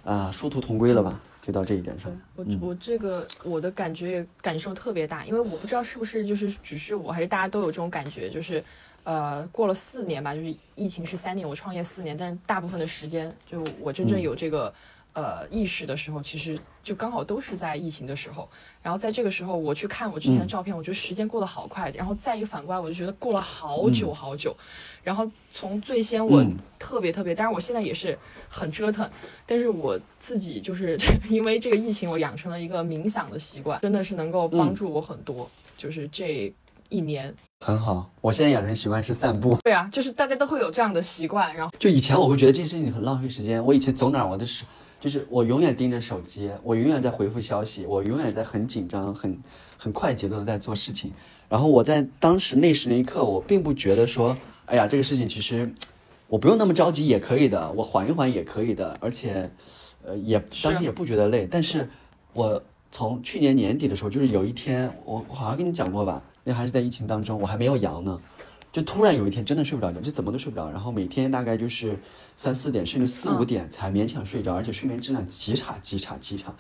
A: 啊？殊途同归了吧？就到这一点上。
B: 我我这个我的感觉也感受特别大，因为我不知道是不是就是只是我还是大家都有这种感觉，就是呃，过了四年吧，就是疫情是三年，我创业四年，但是大部分的时间就我真正有这个。呃意识的时候，其实就刚好都是在疫情的时候。然后在这个时候，我去看我之前的照片，我觉得时间过得好快。然后再一反过来，我就觉得过了好久好久。然后从最先我特别特别，当然我现在也是很折腾，但是我自己就是 因为这个疫情，我养成了一个冥想的习惯，真的是能够帮助我很多。就是这一年
A: 很好，我现在养成习惯是散步。
B: 对啊，就是大家都会有这样的习惯。然后
A: 就以前我会觉得这件事情很浪费时间，我以前走哪我都是。就是我永远盯着手机，我永远在回复消息，我永远在很紧张、很很快节奏的在做事情。然后我在当时那时那一刻，我并不觉得说，哎呀，这个事情其实我不用那么着急也可以的，我缓一缓也可以的，而且，呃，也当时也不觉得累。但是，我从去年年底的时候，就是有一天，我我好像跟你讲过吧，那还是在疫情当中，我还没有阳呢。就突然有一天真的睡不着觉，就怎么都睡不着，然后每天大概就是三四点甚至四五点才勉强睡着，而且睡眠质量极差极差极差。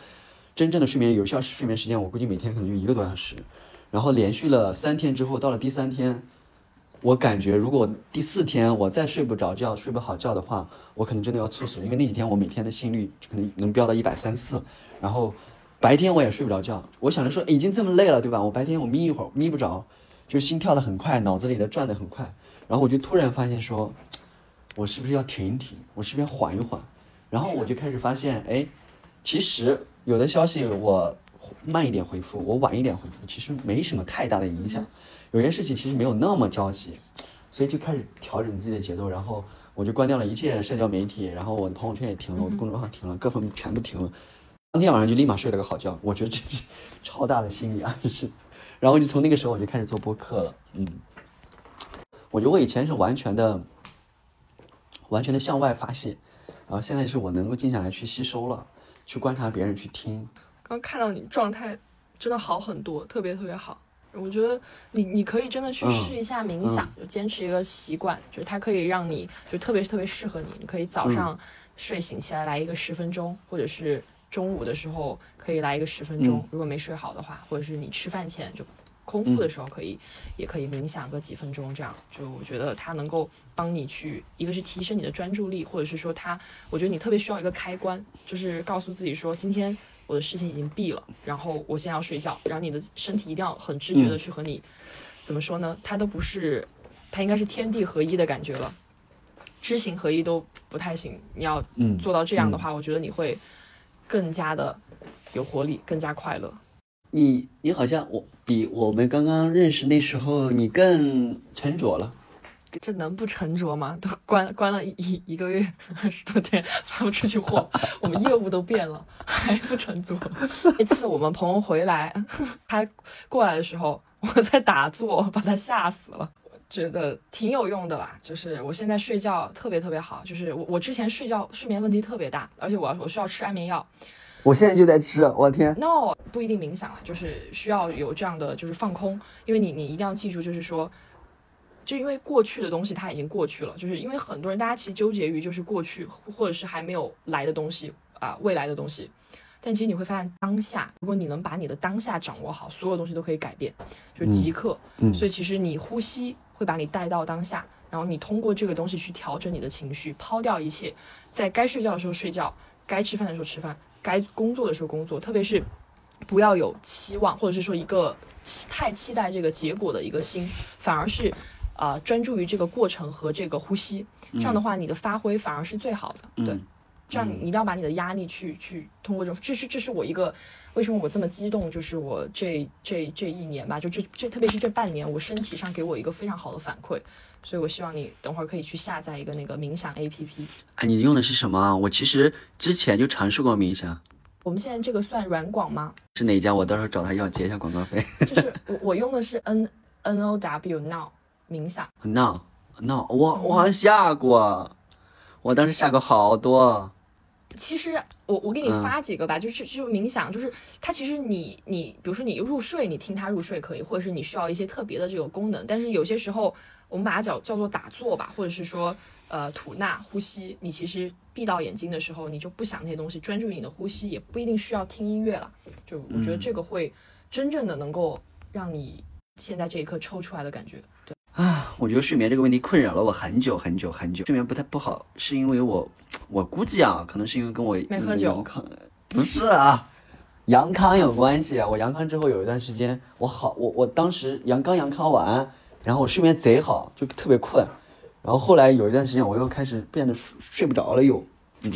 A: 真正的睡眠有效睡眠时间，我估计每天可能就一个多小时。然后连续了三天之后，到了第三天，我感觉如果第四天我再睡不着觉、睡不好觉的话，我可能真的要猝死了。因为那几天我每天的心率可能能飙到一百三四，然后白天我也睡不着觉。我想着说已经这么累了，对吧？我白天我眯一会儿眯不着。就心跳的很快，脑子里的转的很快，然后我就突然发现说，我是不是要停一停？我是不是要缓一缓？然后我就开始发现，哎，其实有的消息我慢一点回复，我晚一点回复，其实没什么太大的影响。有些事情其实没有那么着急，所以就开始调整自己的节奏。然后我就关掉了一切社交媒体，然后我的朋友圈也停了，我的公众号停了，各方面全部停了。当天晚上就立马睡了个好觉。我觉得这是 超大的心理暗示。然后就从那个时候我就开始做播客了，嗯，我觉得我以前是完全的、完全的向外发泄，然后现在是我能够静下来去吸收了，去观察别人，去听。
B: 刚看到你状态真的好很多，特别特别好。我觉得你你可以真的去试一下冥想，就坚持一个习惯，就是它可以让你就特别特别适合你。你可以早上睡醒起来来一个十分钟，或者是。中午的时候可以来一个十分钟，如果没睡好的话，或者是你吃饭前就空腹的时候可以，也可以冥想个几分钟，这样就我觉得它能够帮你去，一个是提升你的专注力，或者是说它，我觉得你特别需要一个开关，就是告诉自己说今天我的事情已经闭了，然后我现在要睡觉，然后你的身体一定要很知觉的去和你怎么说呢？它都不是，它应该是天地合一的感觉了，知行合一都不太行，你要做到这样的话，我觉得你会。更加的有活力，更加快乐。
A: 你你好像我比我们刚刚认识那时候你更沉着了。
B: 这能不沉着吗？都关关了一一个月二十多天发不出去货，我们业务都变了，还不沉着。那次我们朋友回来，他过来的时候，我在打坐，把他吓死了。觉得挺有用的啦，就是我现在睡觉特别特别好，就是我我之前睡觉睡眠问题特别大，而且我我需要吃安眠药，
A: 我现在就在吃，我天
B: ，no 不一定冥想了，就是需要有这样的就是放空，因为你你一定要记住，就是说，就因为过去的东西它已经过去了，就是因为很多人大家其实纠结于就是过去或者是还没有来的东西啊未来的东西，但其实你会发现当下，如果你能把你的当下掌握好，所有东西都可以改变，就是即刻，所以其实你呼吸。会把你带到当下，然后你通过这个东西去调整你的情绪，抛掉一切，在该睡觉的时候睡觉，该吃饭的时候吃饭，该工作的时候工作，特别是不要有期望，或者是说一个太期待这个结果的一个心，反而是啊专注于这个过程和这个呼吸，这样的话你的发挥反而是最好的，对。这样你一定要把你的压力去去通过这种，这是这是我一个为什么我这么激动，就是我这这这一年吧，就这这特别是这半年，我身体上给我一个非常好的反馈，所以我希望你等会儿可以去下载一个那个冥想 A P P。
A: 哎，你用的是什么？我其实之前就尝试过冥想。
B: 我们现在这个算软广吗？
A: 是哪家？我到时候找他要结一下广告费。
B: 就是我我用的是 N N O W Now 冥想。
A: Now Now 我我好像下过，我当时下过好多。
B: 其实我我给你发几个吧，就是就冥想，就是它其实你你比如说你入睡，你听它入睡可以，或者是你需要一些特别的这个功能，但是有些时候我们把它叫叫做打坐吧，或者是说呃吐纳呼吸，你其实闭到眼睛的时候，你就不想那些东西，专注于你的呼吸，也不一定需要听音乐了。就我觉得这个会真正的能够让你现在这一刻抽出来的感觉。对
A: 啊，我觉得睡眠这个问题困扰了我很久很久很久。睡眠不太不好，是因为我，我估计啊，可能是因为跟我
B: 没喝酒，
A: 不是啊，阳康有关系啊。我阳康之后有一段时间，我好，我我当时阳刚阳康完，然后我睡眠贼好，就特别困。然后后来有一段时间，我又开始变得睡不着了，又，嗯，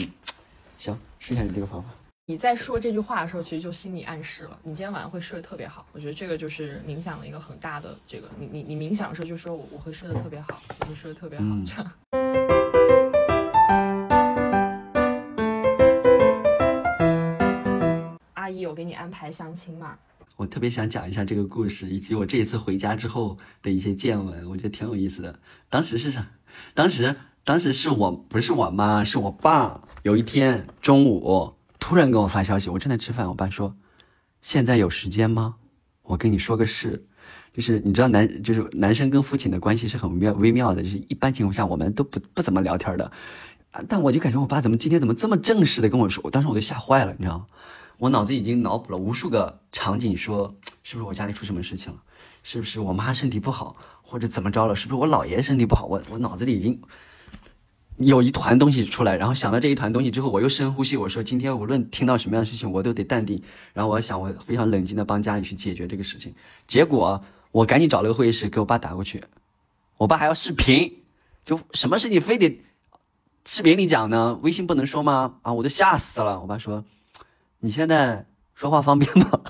A: 行，试一下你这个方法。
B: 你在说这句话的时候，其实就心理暗示了，你今天晚上会睡得特别好。我觉得这个就是冥想的一个很大的这个，你你你冥想的时候就说我会睡得特别好，我会睡得特别好。这样。阿姨有给你安排相亲吗？
A: 我特别想讲一下这个故事，以及我这一次回家之后的一些见闻，我觉得挺有意思的。当时是啥？当时当时是我不是我妈，是我爸。有一天中午。突然给我发消息，我正在吃饭。我爸说：“现在有时间吗？我跟你说个事，就是你知道男就是男生跟父亲的关系是很妙微妙的，就是一般情况下我们都不不怎么聊天的，但我就感觉我爸怎么今天怎么这么正式的跟我说，我当时我都吓坏了，你知道吗？我脑子已经脑补了无数个场景，说是不是我家里出什么事情了？是不是我妈身体不好，或者怎么着了？是不是我姥爷身体不好？我我脑子里已经。”有一团东西出来，然后想到这一团东西之后，我又深呼吸，我说：“今天无论听到什么样的事情，我都得淡定。”然后我想，我非常冷静的帮家里去解决这个事情。结果我赶紧找了个会议室给我爸打过去，我爸还要视频，就什么事情非得视频里讲呢？微信不能说吗？啊，我都吓死了。我爸说：“你现在说话方便吗？”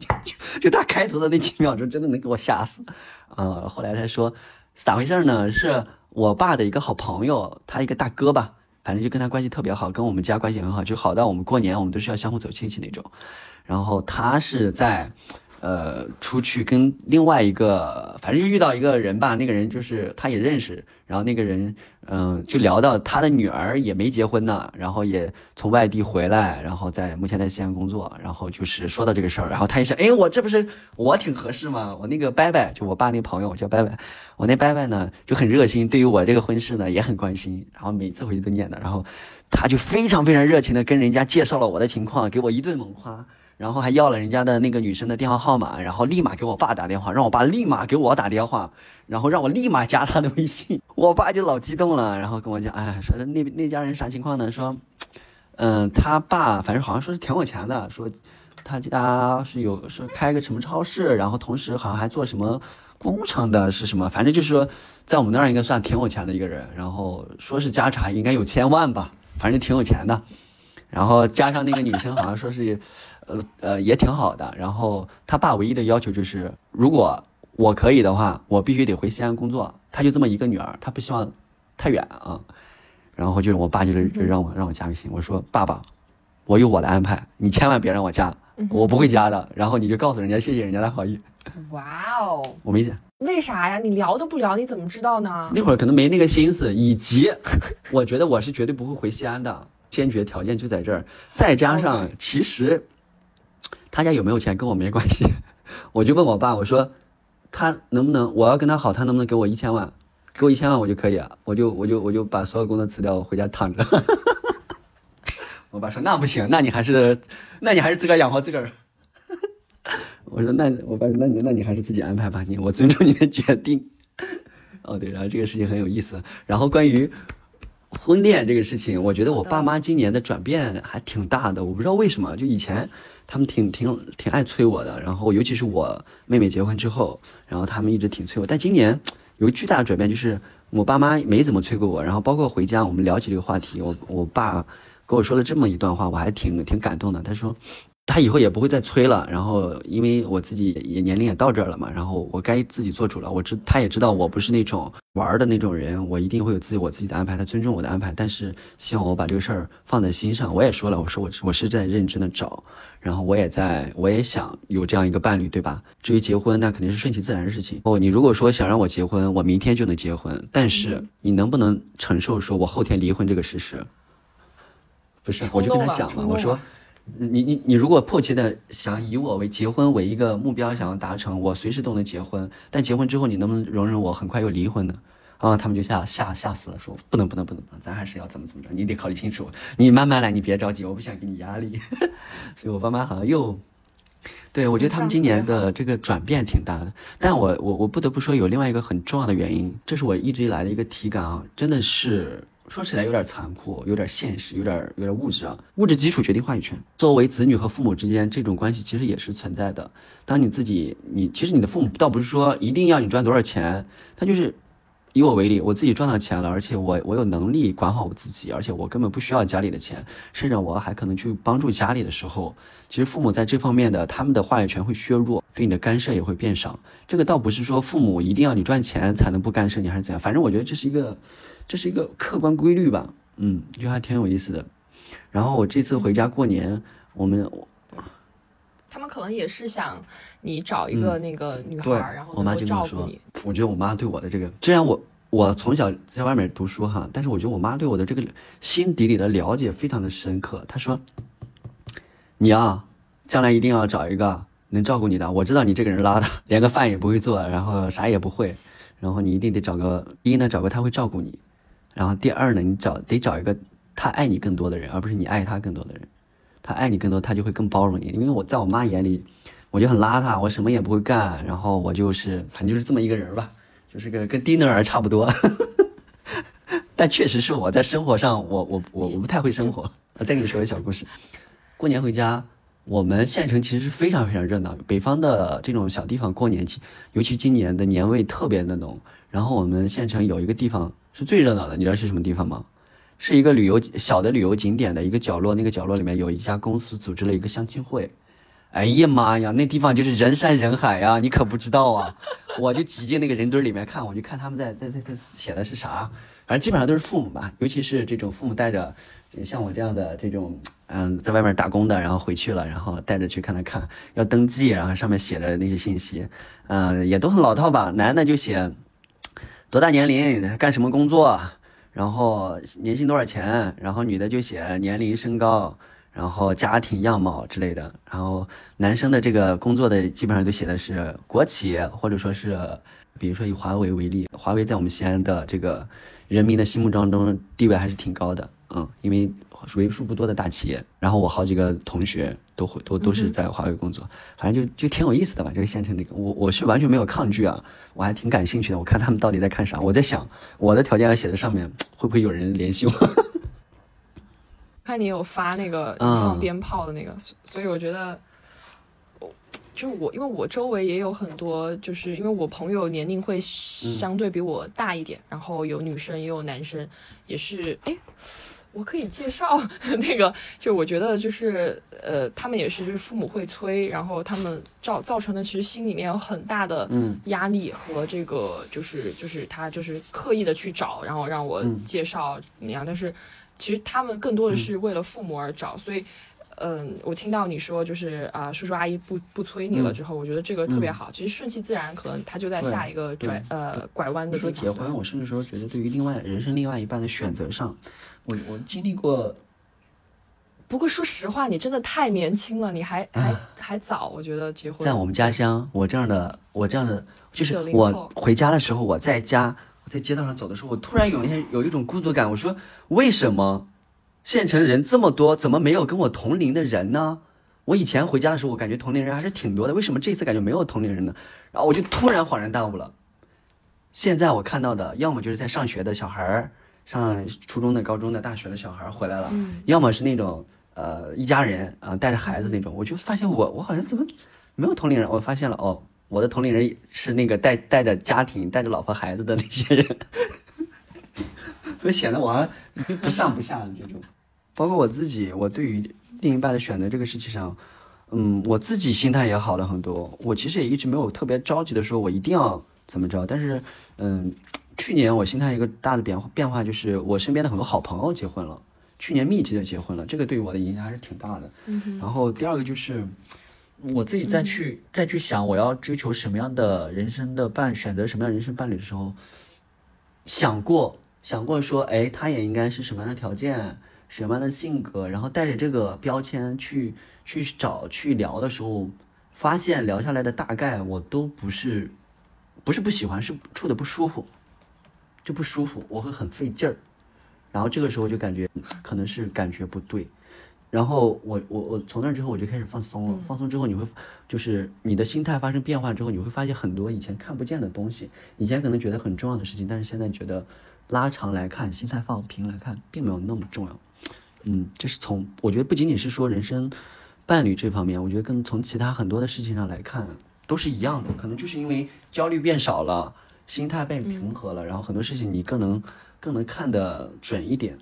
A: 就就他开头的那几秒钟，真的能给我吓死。啊，后来他说咋回事呢？是。我爸的一个好朋友，他一个大哥吧，反正就跟他关系特别好，跟我们家关系很好，就好到我们过年我们都是要相互走亲戚那种。然后他是在。呃，出去跟另外一个，反正就遇到一个人吧，那个人就是他也认识，然后那个人，嗯，就聊到他的女儿也没结婚呢，然后也从外地回来，然后在目前在西安工作，然后就是说到这个事儿，然后他一想，哎，我这不是我挺合适吗？我那个伯伯，就我爸那朋友我叫伯伯，我那伯伯呢就很热心，对于我这个婚事呢也很关心，然后每次回去都念叨，然后他就非常非常热情的跟人家介绍了我的情况，给我一顿猛夸。然后还要了人家的那个女生的电话号码，然后立马给我爸打电话，让我爸立马给我打电话，然后让我立马加他的微信。我爸就老激动了，然后跟我讲，哎，说那那家人啥情况呢？说，嗯，他爸反正好像说是挺有钱的，说他家是有是开个什么超市，然后同时好像还做什么工厂的，是什么？反正就是说在我们那儿应该算挺有钱的一个人。然后说是家产应该有千万吧，反正挺有钱的。然后加上那个女生好像说是。呃呃，也挺好的。然后他爸唯一的要求就是，如果我可以的话，我必须得回西安工作。他就这么一个女儿，他不希望太远啊。然后就是我爸就是让我让我加微信，我说爸爸，我有我的安排，你千万别让我加，我不会加的。然后你就告诉人家谢谢人家的好意。
B: 哇哦，
A: 我没加。
B: 为啥呀？你聊都不聊，你怎么知道呢？
A: 那会儿可能没那个心思，以及我觉得我是绝对不会回西安的，坚决条件就在这儿。再加上 其实。他家有没有钱跟我没关系，我就问我爸，我说他能不能，我要跟他好，他能不能给我一千万？给我一千万我就可以啊，我就我就我就把所有工作辞掉，我回家躺着。我爸说那不行，那你还是那你还是自个儿养活自个儿。我说那我爸说那你那你还是自己安排吧，你我尊重你的决定。哦对，然后这个事情很有意思。然后关于婚恋这个事情，我觉得我爸妈今年的转变还挺大的，我不知道为什么，就以前。他们挺挺挺爱催我的，然后尤其是我妹妹结婚之后，然后他们一直挺催我。但今年有个巨大的转变，就是我爸妈没怎么催过我。然后包括回家我们聊起这个话题，我我爸跟我说了这么一段话，我还挺挺感动的。他说。他以后也不会再催了，然后因为我自己也年龄也到这儿了嘛，然后我该自己做主了。我知他也知道我不是那种玩的那种人，我一定会有自己我自己的安排，他尊重我的安排，但是希望我把这个事儿放在心上。我也说了，我说我我是在认真的找，然后我也在我也想有这样一个伴侣，对吧？至于结婚，那肯定是顺其自然的事情。哦，你如果说想让我结婚，我明天就能结婚，但是你能不能承受说我后天离婚这个事实？不是，我就跟他讲了，我说。你你你如果迫切的想以我为结婚为一个目标，想要达成，我随时都能结婚。但结婚之后，你能不能容忍我很快又离婚呢？啊，他们就吓吓吓死了，说不能不能不能不能，咱还是要怎么怎么着，你得考虑清楚。你慢慢来，你别着急，我不想给你压力。所以我爸妈好像又对，我觉得他们今年的这个转变挺大的，但我我我不得不说，有另外一个很重要的原因，这是我一直以来的一个体感啊，真的是说起来有点残酷，有点现实，有点有点物质啊。物质基础决定话语权。作为子女和父母之间这种关系，其实也是存在的。当你自己，你其实你的父母倒不是说一定要你赚多少钱，他就是。以我为例，我自己赚到钱了，而且我我有能力管好我自己，而且我根本不需要家里的钱，甚至我还可能去帮助家里的时候，其实父母在这方面的他们的话语权会削弱，对你的干涉也会变少。这个倒不是说父母一定要你赚钱才能不干涉你，还是怎样，反正我觉得这是一个，这是一个客观规律吧。嗯，就还挺有意思的。然后我这次回家过年，我们。
B: 他们可能也是想你找一个那个女孩，然后
A: 就照顾你。我觉得我妈对我的这个，虽然我我从小在外面读书哈，但是我觉得我妈对我的这个心底里的了解非常的深刻。她说：“你啊，将来一定要找一个能照顾你的。我知道你这个人拉的，连个饭也不会做，然后啥也不会，然后你一定得找个第一呢，找个他会照顾你，然后第二呢，你找得找一个他爱你更多的人，而不是你爱他更多的人。”他爱你更多，他就会更包容你。因为我在我妈眼里，我就很邋遢，我什么也不会干，然后我就是反正就是这么一个人吧，就是个跟低能儿差不多。但确实是我在生活上，我我我我不太会生活。我再给你说个小故事。过年回家，我们县城其实是非常非常热闹。北方的这种小地方过年，尤其今年的年味特别的浓。然后我们县城有一个地方是最热闹的，你知道是什么地方吗？是一个旅游小的旅游景点的一个角落，那个角落里面有一家公司组织了一个相亲会。哎呀妈呀，那地方就是人山人海呀，你可不知道啊！我就挤进那个人堆里面看，我就看他们在在在在写的是啥，反正基本上都是父母吧，尤其是这种父母带着像我这样的这种嗯在外面打工的，然后回去了，然后带着去看了看，要登记，然后上面写的那些信息，嗯，也都很老套吧。男的就写多大年龄，干什么工作。然后年薪多少钱？然后女的就写年龄、身高，然后家庭样貌之类的。然后男生的这个工作的基本上都写的是国企，或者说是，比如说以华为为例，华为在我们西安的这个人民的心目当中地位还是挺高的，嗯，因为。为数不多的大企业，然后我好几个同学都会都都是在华为工作，反正就就挺有意思的吧。这个县城这个，我我是完全没有抗拒啊，我还挺感兴趣的。我看他们到底在看啥，我在想我的条件要写在上面，会不会有人联系我？
B: 看你有发那个放鞭炮的那个，所以我觉得，就是我，因为我周围也有很多，就是因为我朋友年龄会相对比我大一点，然后有女生也有男生，也是哎。我可以介绍 那个，就我觉得就是呃，他们也是就是父母会催，然后他们造造成的其实心里面有很大的压力和这个就是就是他就是刻意的去找，然后让我介绍怎么样，但是其实他们更多的是为了父母而找，所以。嗯，我听到你说就是啊，叔叔阿姨不不催你了之后，我觉得这个特别好。其实顺其自然，可能他就在下一个转呃拐弯的地方。
A: 说结婚，我甚至说觉得对于另外人生另外一半的选择上，我我经历过。
B: 不过说实话，你真的太年轻了，你还还还早，我觉得结婚。
A: 在我们家乡，我这样的我这样的就是我回家的时候，我在家我在街道上走的时候，我突然有一天有一种孤独感。我说为什么？县城人这么多，怎么没有跟我同龄的人呢？我以前回家的时候，我感觉同龄人还是挺多的，为什么这次感觉没有同龄人呢？然后我就突然恍然大悟了。现在我看到的，要么就是在上学的小孩儿，上初中的、高中的、大学的小孩儿回来了，要么是那种呃一家人啊带着孩子那种。我就发现我我好像怎么没有同龄人？我发现了哦，我的同龄人是那个带带着家庭、带着老婆孩子的那些人。所以显得我还不上不下的这种，包括我自己，我对于另一半的选择这个事情上，嗯，我自己心态也好了很多。我其实也一直没有特别着急的说，我一定要怎么着。但是，嗯，去年我心态一个大的变变化就是，我身边的很多好朋友结婚了，去年密集的结婚了，这个对于我的影响还是挺大的。然后第二个就是，我自己再去再去想我要追求什么样的人生的伴，选择什么样人生伴侣的时候，想过。想过说，哎，他也应该是什么样的条件，什么样的性格，然后带着这个标签去去找去聊的时候，发现聊下来的大概我都不是，不是不喜欢，是处的不舒服，就不舒服，我会很费劲儿，然后这个时候就感觉可能是感觉不对，然后我我我从那之后我就开始放松了，放松之后你会就是你的心态发生变化之后，你会发现很多以前看不见的东西，以前可能觉得很重要的事情，但是现在觉得拉长来看，心态放平来看，并没有那么重要。嗯，这是从我觉得不仅仅是说人生伴侣这方面，我觉得跟从其他很多的事情上来看都是一样的，可能就是因为焦虑变少了，心态变平和了，然后很多事情你更能更能看得准一点，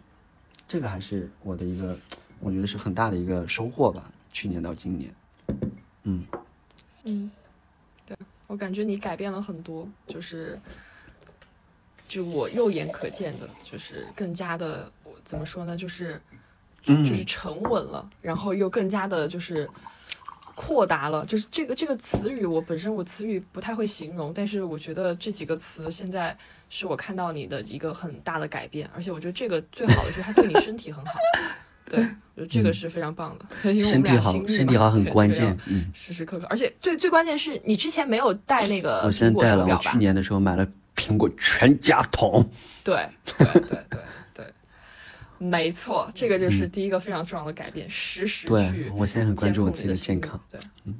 A: 这个还是我的一个。我觉得是很大的一个收获吧，去年到今年，
B: 嗯嗯，对我感觉你改变了很多，就是就我肉眼可见的，就是更加的怎么说呢，就是就是沉稳了，然后又更加的就是扩大了，就是这个这个词语，我本身我词语不太会形容，但是我觉得这几个词现在是我看到你的一个很大的改变，而且我觉得这个最好的是它对你身体很好。对，就这个是非常棒的，
A: 身体好，身体好很关键，嗯，
B: 时时刻刻，而且最最关键是你之前没有带那个，
A: 我现在带了，我去年的时候买了苹果全家桶，
B: 对对对对对，没错，这个就是第一个非常重要的改变，实时
A: 去，我现在很关注我自己的健康，
B: 对，
A: 嗯，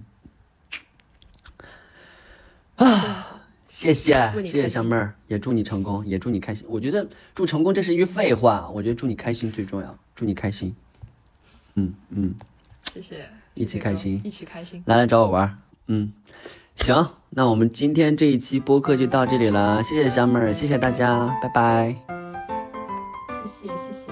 A: 啊，谢谢谢谢小妹儿，也祝你成功，也祝你开心。我觉得祝成功这是一句废话，我觉得祝你开心最重要。祝你开心，嗯嗯，
B: 谢谢，
A: 一起开心，
B: 一起开心，
A: 来来找我玩，嗯，行，那我们今天这一期播客就到这里了，谢谢小妹儿，谢谢大家，拜拜，
B: 谢谢谢谢。